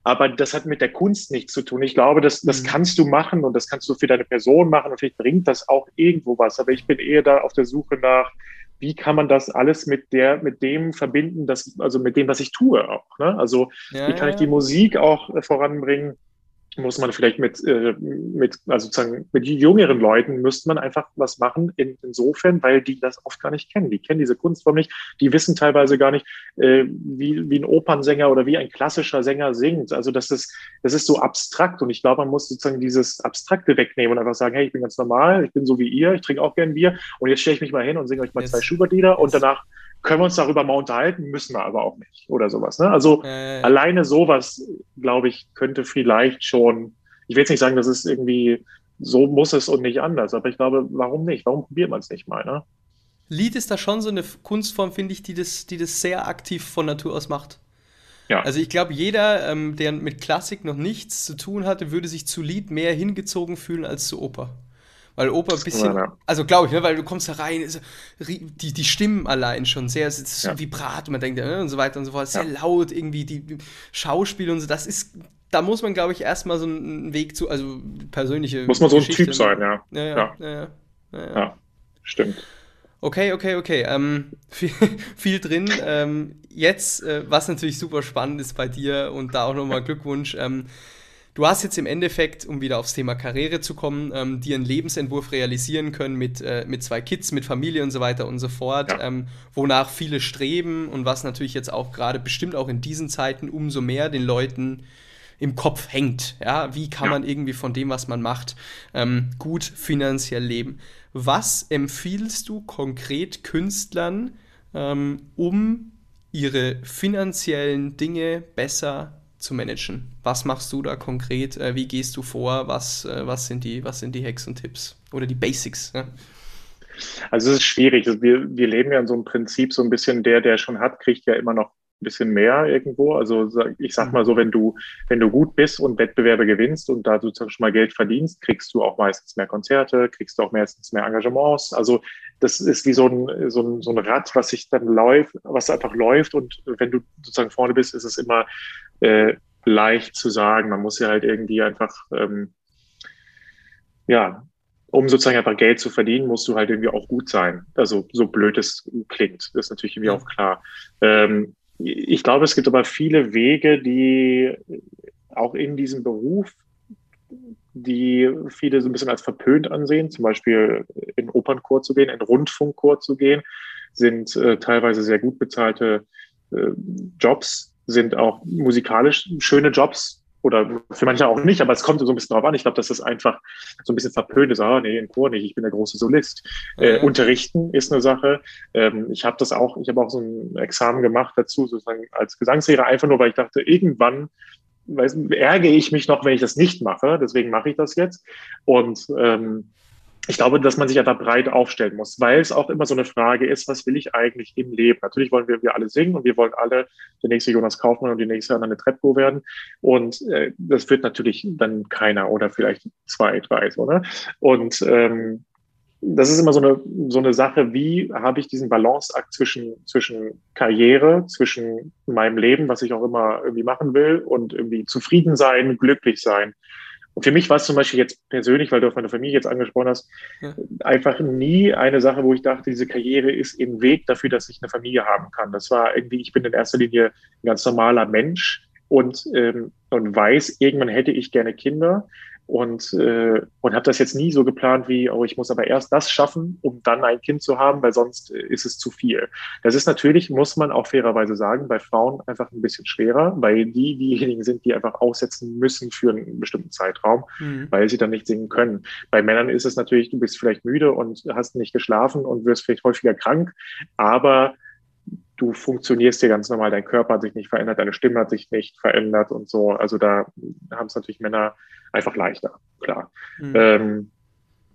S2: aber das hat mit der Kunst nichts zu tun. Ich glaube, das, das mhm. kannst du machen und das kannst du für deine Person machen und vielleicht bringt das auch irgendwo was. Aber ich bin eher da auf der Suche nach, wie kann man das alles mit der, mit dem verbinden, das, also mit dem, was ich tue auch. Ne? Also ja, wie kann ich die Musik auch voranbringen? Muss man vielleicht mit, äh, mit, also sozusagen mit jüngeren Leuten müsste man einfach was machen, in, insofern, weil die das oft gar nicht kennen. Die kennen diese Kunstform nicht, die wissen teilweise gar nicht, äh, wie, wie ein Opernsänger oder wie ein klassischer Sänger singt. Also das ist, das ist so abstrakt und ich glaube, man muss sozusagen dieses Abstrakte wegnehmen und einfach sagen, hey, ich bin ganz normal, ich bin so wie ihr, ich trinke auch gern Bier und jetzt stelle ich mich mal hin und singe euch mal yes. zwei Schubert-Lieder und danach können wir uns darüber mal unterhalten, müssen wir aber auch nicht oder sowas. Ne? Also äh, alleine sowas, glaube ich, könnte vielleicht schon, ich will jetzt nicht sagen, das ist irgendwie, so muss es und nicht anders, aber ich glaube, warum nicht? Warum probiert man es nicht mal? Ne?
S1: Lied ist da schon so eine Kunstform, finde ich, die das, die das sehr aktiv von Natur aus macht. Ja. Also ich glaube, jeder, ähm, der mit Klassik noch nichts zu tun hatte, würde sich zu Lied mehr hingezogen fühlen als zu Oper. Weil Oper ein bisschen, ja, ja. also glaube ich, ne, weil du kommst da rein, ist, die, die Stimmen allein schon sehr, es ist ja. Vibrat und man denkt, äh, und so weiter und so fort, sehr laut irgendwie, die, die Schauspiel und so, das ist, da muss man, glaube ich, erstmal so einen Weg zu, also persönliche.
S2: Muss man so ein Typ sein, ja. Ja, ja. ja, stimmt.
S1: Okay, okay, okay. Ähm, viel, viel, drin. Ähm, jetzt, äh, was natürlich super spannend ist bei dir und da auch nochmal Glückwunsch. Ähm, Du hast jetzt im Endeffekt, um wieder aufs Thema Karriere zu kommen, ähm, dir einen Lebensentwurf realisieren können mit, äh, mit zwei Kids, mit Familie und so weiter und so fort, ja. ähm, wonach viele streben und was natürlich jetzt auch gerade bestimmt auch in diesen Zeiten umso mehr den Leuten im Kopf hängt. Ja, wie kann ja. man irgendwie von dem, was man macht, ähm, gut finanziell leben? Was empfiehlst du konkret Künstlern, ähm, um ihre finanziellen Dinge besser zu managen. Was machst du da konkret? Äh, wie gehst du vor? Was, äh, was, sind die, was sind die Hacks und Tipps? Oder die Basics? Ne?
S2: Also es ist schwierig. Also wir, wir leben ja in so einem Prinzip, so ein bisschen der, der schon hat, kriegt ja immer noch ein bisschen mehr irgendwo. Also ich sag mal so, wenn du, wenn du gut bist und Wettbewerbe gewinnst und da sozusagen schon mal Geld verdienst, kriegst du auch meistens mehr Konzerte, kriegst du auch meistens mehr Engagements. Also das ist wie so ein, so ein, so ein Rad, was sich dann läuft, was einfach läuft und wenn du sozusagen vorne bist, ist es immer äh, leicht zu sagen. Man muss ja halt irgendwie einfach, ähm, ja, um sozusagen einfach Geld zu verdienen, musst du halt irgendwie auch gut sein. Also so blöd es klingt, ist natürlich irgendwie auch klar. Ähm, ich glaube, es gibt aber viele Wege, die auch in diesem Beruf, die viele so ein bisschen als verpönt ansehen, zum Beispiel in Opernchor zu gehen, in Rundfunkchor zu gehen, sind äh, teilweise sehr gut bezahlte äh, Jobs, sind auch musikalisch schöne Jobs oder für manche auch nicht, aber es kommt so ein bisschen drauf an. Ich glaube, dass das einfach so ein bisschen verpönt ist. Ah, nee, in Chor nicht, ich bin der große Solist. Mhm. Äh, unterrichten ist eine Sache. Ähm, ich habe das auch, ich habe auch so ein Examen gemacht dazu, sozusagen als Gesangslehrer, einfach nur, weil ich dachte, irgendwann weiß, ärgere ich mich noch, wenn ich das nicht mache. Deswegen mache ich das jetzt. Und ähm, ich glaube, dass man sich einfach breit aufstellen muss, weil es auch immer so eine Frage ist, was will ich eigentlich im Leben? Natürlich wollen wir, wir alle singen und wir wollen alle der nächste Jonas Kaufmann und die nächste Anne Trepko werden. Und äh, das wird natürlich dann keiner oder vielleicht zwei, drei, so, ne? Und ähm, das ist immer so eine, so eine Sache, wie habe ich diesen Balanceakt zwischen, zwischen Karriere, zwischen meinem Leben, was ich auch immer irgendwie machen will und irgendwie zufrieden sein, glücklich sein. Und für mich war es zum Beispiel jetzt persönlich, weil du auf meine Familie jetzt angesprochen hast, ja. einfach nie eine Sache, wo ich dachte, diese Karriere ist im Weg dafür, dass ich eine Familie haben kann. Das war irgendwie, ich bin in erster Linie ein ganz normaler Mensch und, ähm, und weiß, irgendwann hätte ich gerne Kinder und, äh, und habe das jetzt nie so geplant wie, oh, ich muss aber erst das schaffen, um dann ein Kind zu haben, weil sonst äh, ist es zu viel. Das ist natürlich, muss man auch fairerweise sagen, bei Frauen einfach ein bisschen schwerer, weil die diejenigen sind, die einfach aussetzen müssen für einen bestimmten Zeitraum, mhm. weil sie dann nicht singen können. Bei Männern ist es natürlich, du bist vielleicht müde und hast nicht geschlafen und wirst vielleicht häufiger krank, aber du funktionierst hier ganz normal, dein Körper hat sich nicht verändert, deine Stimme hat sich nicht verändert und so. Also da haben es natürlich Männer einfach leichter, klar. Mhm. Ähm,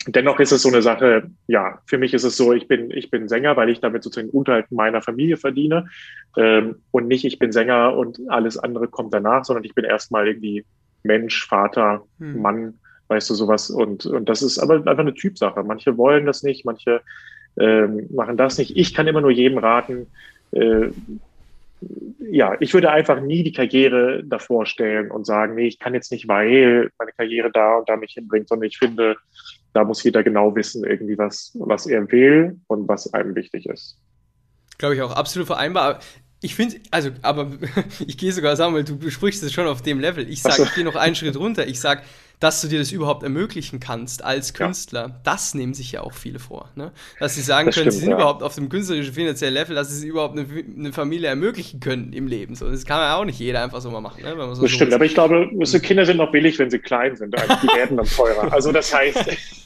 S2: dennoch ist es so eine Sache, ja, für mich ist es so, ich bin, ich bin Sänger, weil ich damit sozusagen Unterhalt meiner Familie verdiene ähm, und nicht, ich bin Sänger und alles andere kommt danach, sondern ich bin erstmal irgendwie Mensch, Vater, hm. Mann, weißt du, sowas. Und, und das ist aber einfach eine Typsache. Manche wollen das nicht, manche ähm, machen das nicht. Ich kann immer nur jedem raten, äh, ja, ich würde einfach nie die Karriere davor stellen und sagen, nee, ich kann jetzt nicht, weil meine Karriere da und da mich hinbringt, sondern ich finde, da muss jeder genau wissen, irgendwie was, was er will und was einem wichtig ist.
S1: Glaube ich auch absolut vereinbar. Ich finde, also, aber ich gehe sogar sagen, weil du sprichst es schon auf dem Level. Ich sage, ich gehe noch einen Schritt runter. Ich sage, dass du dir das überhaupt ermöglichen kannst als Künstler, ja. das nehmen sich ja auch viele vor. Ne? Dass sie sagen das können, stimmt, sie sind ja. überhaupt auf dem künstlerischen finanziellen Level, dass sie sich überhaupt eine, eine, Familie ermöglichen können im Leben. So, das kann ja auch nicht jeder einfach so mal machen. Ne?
S2: So das stimmt, aber ich glaube, so Kinder sind noch billig, wenn sie klein sind. Die werden dann teurer. Also das heißt,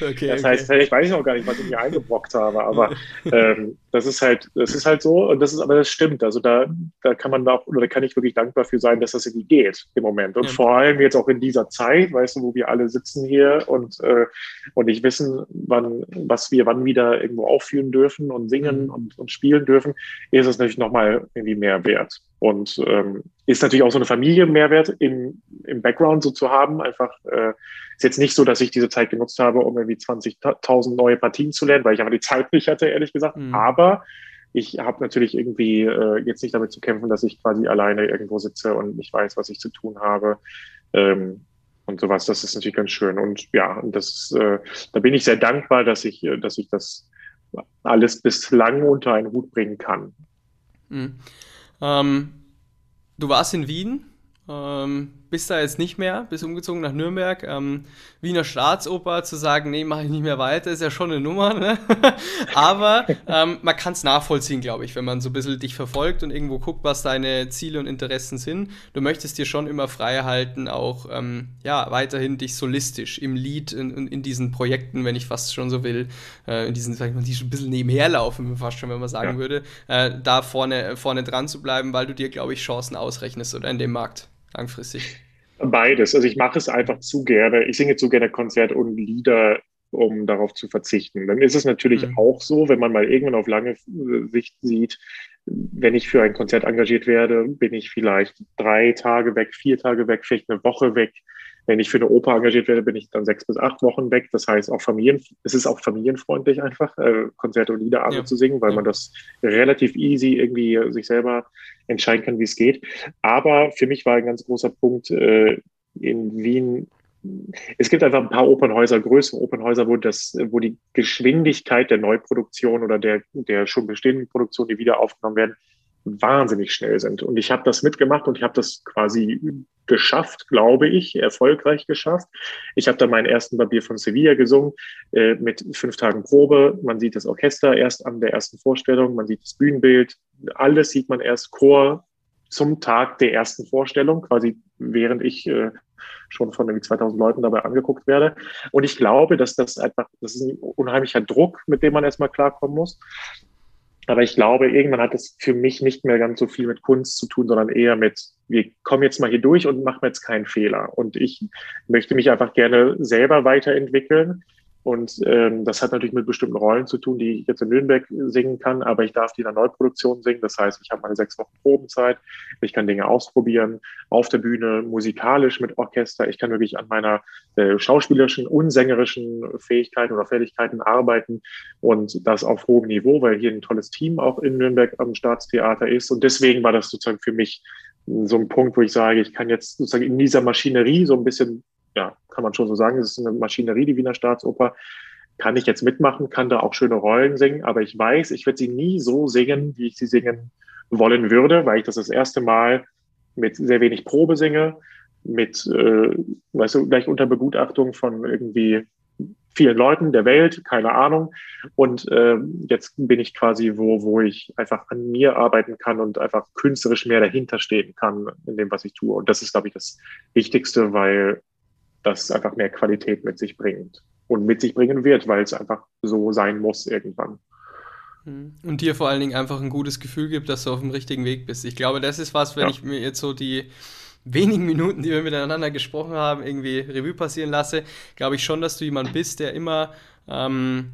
S2: okay, das heißt, okay. ich weiß noch gar nicht, was ich mir eingebrockt habe, aber ähm, das ist halt, das ist halt so und das ist, aber das stimmt. Also da, da kann man auch, oder da kann ich wirklich dankbar für sein, dass das irgendwie geht im Moment. Und ja. vor allem jetzt auch in dieser Zeit, weißt du, wo wir alle sitzen hier und, äh, und nicht wissen, wann, was wir wann wieder irgendwo aufführen dürfen und singen mhm. und, und spielen dürfen, ist es natürlich nochmal irgendwie mehr wert. Und ähm, ist natürlich auch so eine Familie Mehrwert im, im Background so zu haben. Einfach äh, ist jetzt nicht so, dass ich diese Zeit genutzt habe, um irgendwie 20.000 neue Partien zu lernen, weil ich aber die Zeit nicht hatte, ehrlich gesagt. Mhm. Aber ich habe natürlich irgendwie äh, jetzt nicht damit zu kämpfen, dass ich quasi alleine irgendwo sitze und nicht weiß, was ich zu tun habe. Ähm, und sowas, das ist natürlich ganz schön. Und ja, das, äh, da bin ich sehr dankbar, dass ich, äh, dass ich das alles bislang unter einen Hut bringen kann.
S1: Mhm. Ähm, du warst in Wien, ähm, bist da jetzt nicht mehr, bist umgezogen nach Nürnberg. Ähm, Wiener Staatsoper zu sagen, nee, mache ich nicht mehr weiter, ist ja schon eine Nummer. Ne? Aber ähm, man kann es nachvollziehen, glaube ich, wenn man so ein bisschen dich verfolgt und irgendwo guckt, was deine Ziele und Interessen sind. Du möchtest dir schon immer frei halten, auch ähm, ja, weiterhin dich solistisch im Lied, in, in, diesen Projekten, wenn ich fast schon so will, äh, in diesen, sag ich mal, die schon ein bisschen nebenher laufen, fast schon, wenn man sagen ja. würde, äh, da vorne, vorne dran zu bleiben, weil du dir, glaube ich, Chancen ausrechnest oder in dem Markt langfristig.
S2: Beides. Also ich mache es einfach zu gerne. Ich singe zu gerne Konzert und Lieder, um darauf zu verzichten. Dann ist es natürlich mhm. auch so, wenn man mal irgendwann auf lange Sicht sieht, wenn ich für ein Konzert engagiert werde, bin ich vielleicht drei Tage weg, vier Tage weg, vielleicht eine Woche weg. Wenn ich für eine Oper engagiert werde, bin ich dann sechs bis acht Wochen weg. Das heißt, auch Familien, es ist auch familienfreundlich einfach, äh, Konzerte und Lieder ja. zu singen, weil ja. man das relativ easy irgendwie sich selber entscheiden kann, wie es geht. Aber für mich war ein ganz großer Punkt äh, in Wien es gibt einfach ein paar Opernhäuser, größere Opernhäuser, wo das, wo die Geschwindigkeit der Neuproduktion oder der, der schon bestehenden Produktion, die wieder aufgenommen werden, wahnsinnig schnell sind. Und ich habe das mitgemacht und ich habe das quasi geschafft, glaube ich, erfolgreich geschafft. Ich habe da meinen ersten Barbier von Sevilla gesungen äh, mit fünf Tagen Probe. Man sieht das Orchester erst an der ersten Vorstellung, man sieht das Bühnenbild, alles sieht man erst Chor zum Tag der ersten Vorstellung, quasi während ich äh, schon von irgendwie 2000 Leuten dabei angeguckt werde. Und ich glaube, dass das einfach, das ist ein unheimlicher Druck, mit dem man erstmal klarkommen muss. Aber ich glaube, irgendwann hat es für mich nicht mehr ganz so viel mit Kunst zu tun, sondern eher mit, wir kommen jetzt mal hier durch und machen jetzt keinen Fehler. Und ich möchte mich einfach gerne selber weiterentwickeln und ähm, das hat natürlich mit bestimmten Rollen zu tun, die ich jetzt in Nürnberg singen kann, aber ich darf die in der Neuproduktion singen. Das heißt, ich habe meine sechs Wochen Probenzeit, ich kann Dinge ausprobieren, auf der Bühne, musikalisch mit Orchester. Ich kann wirklich an meiner äh, schauspielerischen und sängerischen Fähigkeiten oder Fähigkeiten arbeiten und das auf hohem Niveau, weil hier ein tolles Team auch in Nürnberg am Staatstheater ist. Und deswegen war das sozusagen für mich so ein Punkt, wo ich sage, ich kann jetzt sozusagen in dieser Maschinerie so ein bisschen ja, kann man schon so sagen, es ist eine Maschinerie, die Wiener Staatsoper. Kann ich jetzt mitmachen, kann da auch schöne Rollen singen, aber ich weiß, ich werde sie nie so singen, wie ich sie singen wollen würde, weil ich das das erste Mal mit sehr wenig Probe singe, mit, äh, weißt du, gleich unter Begutachtung von irgendwie vielen Leuten der Welt, keine Ahnung. Und äh, jetzt bin ich quasi wo, wo ich einfach an mir arbeiten kann und einfach künstlerisch mehr dahinter stehen kann in dem, was ich tue. Und das ist, glaube ich, das Wichtigste, weil das einfach mehr Qualität mit sich bringt und mit sich bringen wird, weil es einfach so sein muss irgendwann.
S1: Mhm. Und dir vor allen Dingen einfach ein gutes Gefühl gibt, dass du auf dem richtigen Weg bist. Ich glaube, das ist was, wenn ja. ich mir jetzt so die wenigen Minuten, die wir miteinander gesprochen haben, irgendwie Revue passieren lasse, glaube ich schon, dass du jemand bist, der immer ähm,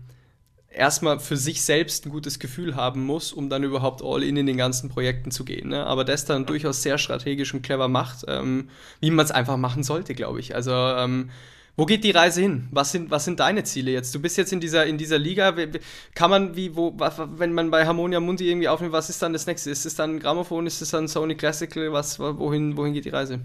S1: erstmal für sich selbst ein gutes Gefühl haben muss, um dann überhaupt all in in den ganzen Projekten zu gehen. Ne? Aber das dann durchaus sehr strategisch und clever macht, ähm, wie man es einfach machen sollte, glaube ich. Also ähm, wo geht die Reise hin? Was sind, was sind deine Ziele jetzt? Du bist jetzt in dieser, in dieser Liga. Kann man, wie, wo, wenn man bei Harmonia Mundi irgendwie aufnimmt, was ist dann das nächste? Ist es dann Grammophon? Ist es dann Sony Classical? Was, wohin, wohin geht die Reise?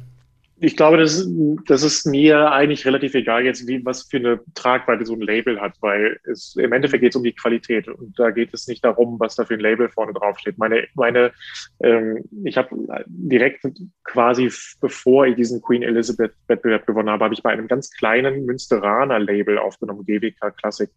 S2: Ich glaube, das, das ist mir eigentlich relativ egal jetzt, wie was für eine Tragweite so ein Label hat, weil es im Endeffekt geht es um die Qualität und da geht es nicht darum, was da für ein Label vorne drauf steht. Meine, meine, ähm, ich habe direkt quasi bevor ich diesen Queen Elizabeth Wettbewerb gewonnen habe, habe ich bei einem ganz kleinen Münsteraner Label aufgenommen, GWK Classic.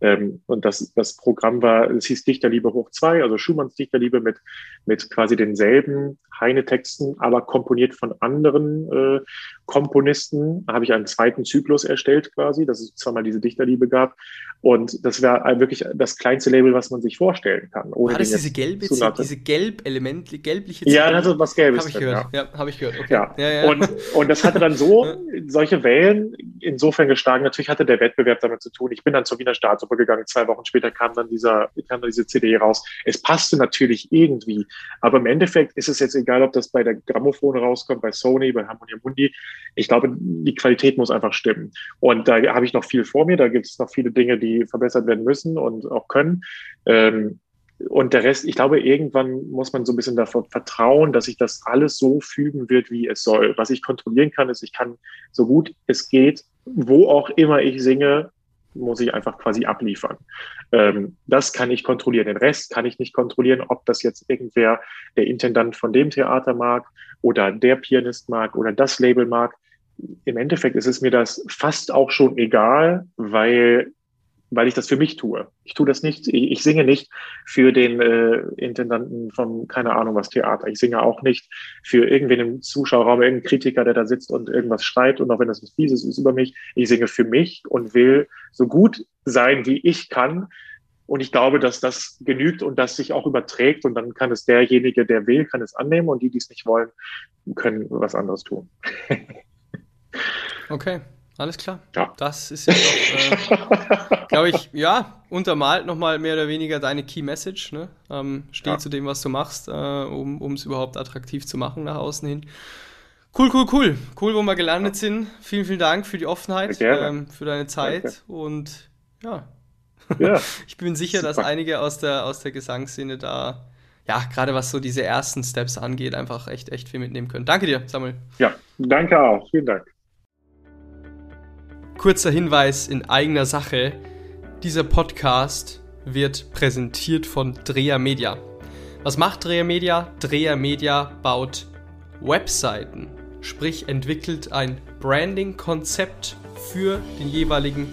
S2: Ähm, und das, das Programm war, es hieß Dichterliebe hoch zwei, also Schumanns Dichterliebe mit, mit quasi denselben Heine-Texten, aber komponiert von anderen äh, euh, Komponisten habe ich einen zweiten Zyklus erstellt quasi, dass es zweimal diese Dichterliebe gab. Und das wäre wirklich das kleinste Label, was man sich vorstellen kann.
S1: Ohne War das diese gelbe, diese Gelb-Element, gelbliche
S2: Ja, das ist was Gelbes.
S1: Habe ich gehört, ja, ja habe ich gehört.
S2: Okay. Ja. Ja, ja. Und, und das hatte dann so solche Wellen insofern geschlagen. Natürlich hatte der Wettbewerb damit zu tun. Ich bin dann zur Wiener Staatsoper gegangen. Zwei Wochen später kam dann dieser, kam dann diese CD raus. Es passte natürlich irgendwie. Aber im Endeffekt ist es jetzt egal, ob das bei der Grammophone rauskommt, bei Sony, bei Harmonia Mundi. Ich glaube, die Qualität muss einfach stimmen. Und da habe ich noch viel vor mir. Da gibt es noch viele Dinge, die verbessert werden müssen und auch können. Ähm, und der Rest, ich glaube, irgendwann muss man so ein bisschen davon vertrauen, dass sich das alles so fügen wird, wie es soll. Was ich kontrollieren kann, ist, ich kann so gut es geht, wo auch immer ich singe, muss ich einfach quasi abliefern. Ähm, das kann ich kontrollieren. Den Rest kann ich nicht kontrollieren, ob das jetzt irgendwer der Intendant von dem Theater mag oder der Pianist mag oder das Label mag. Im Endeffekt ist es mir das fast auch schon egal, weil weil ich das für mich tue. Ich tue das nicht, ich, ich singe nicht für den äh, Intendanten von keine Ahnung was Theater. Ich singe auch nicht für irgendwen im Zuschauerraum, irgendeinen Kritiker, der da sitzt und irgendwas schreit und auch wenn das was Fieses ist über mich. Ich singe für mich und will so gut sein, wie ich kann. Und ich glaube, dass das genügt und das sich auch überträgt und dann kann es derjenige, der will, kann es annehmen und die, die es nicht wollen, können was anderes tun.
S1: okay. Alles klar. Ja. Das ist ja doch, äh, glaube ich, ja, untermalt nochmal mehr oder weniger deine Key Message. Ne? Ähm, steh ja. zu dem, was du machst, äh, um es überhaupt attraktiv zu machen nach außen hin. Cool, cool, cool. Cool, wo wir gelandet sind. Vielen, vielen Dank für die Offenheit, ähm, für deine Zeit Danke. und ja. ja. ich bin sicher, Super. dass einige aus der, aus der Gesangsszene da, ja, gerade was so diese ersten Steps angeht, einfach echt, echt viel mitnehmen können. Danke dir, Samuel.
S2: Ja, danke auch. Vielen Dank.
S1: Kurzer Hinweis in eigener Sache. Dieser Podcast wird präsentiert von Dreher Media. Was macht Dreher Media? Dreher Media baut Webseiten, sprich entwickelt ein Branding-Konzept für den jeweiligen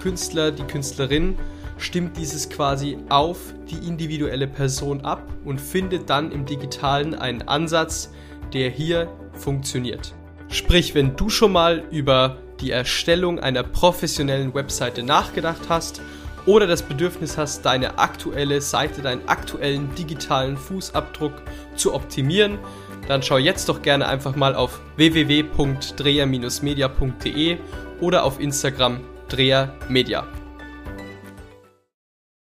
S1: Künstler, die Künstlerin, stimmt dieses quasi auf die individuelle Person ab und findet dann im digitalen einen Ansatz, der hier funktioniert. Sprich, wenn du schon mal über die Erstellung einer professionellen Webseite nachgedacht hast oder das Bedürfnis hast, deine aktuelle Seite, deinen aktuellen digitalen Fußabdruck zu optimieren, dann schau jetzt doch gerne einfach mal auf www.dreher-media.de oder auf Instagram drehermedia.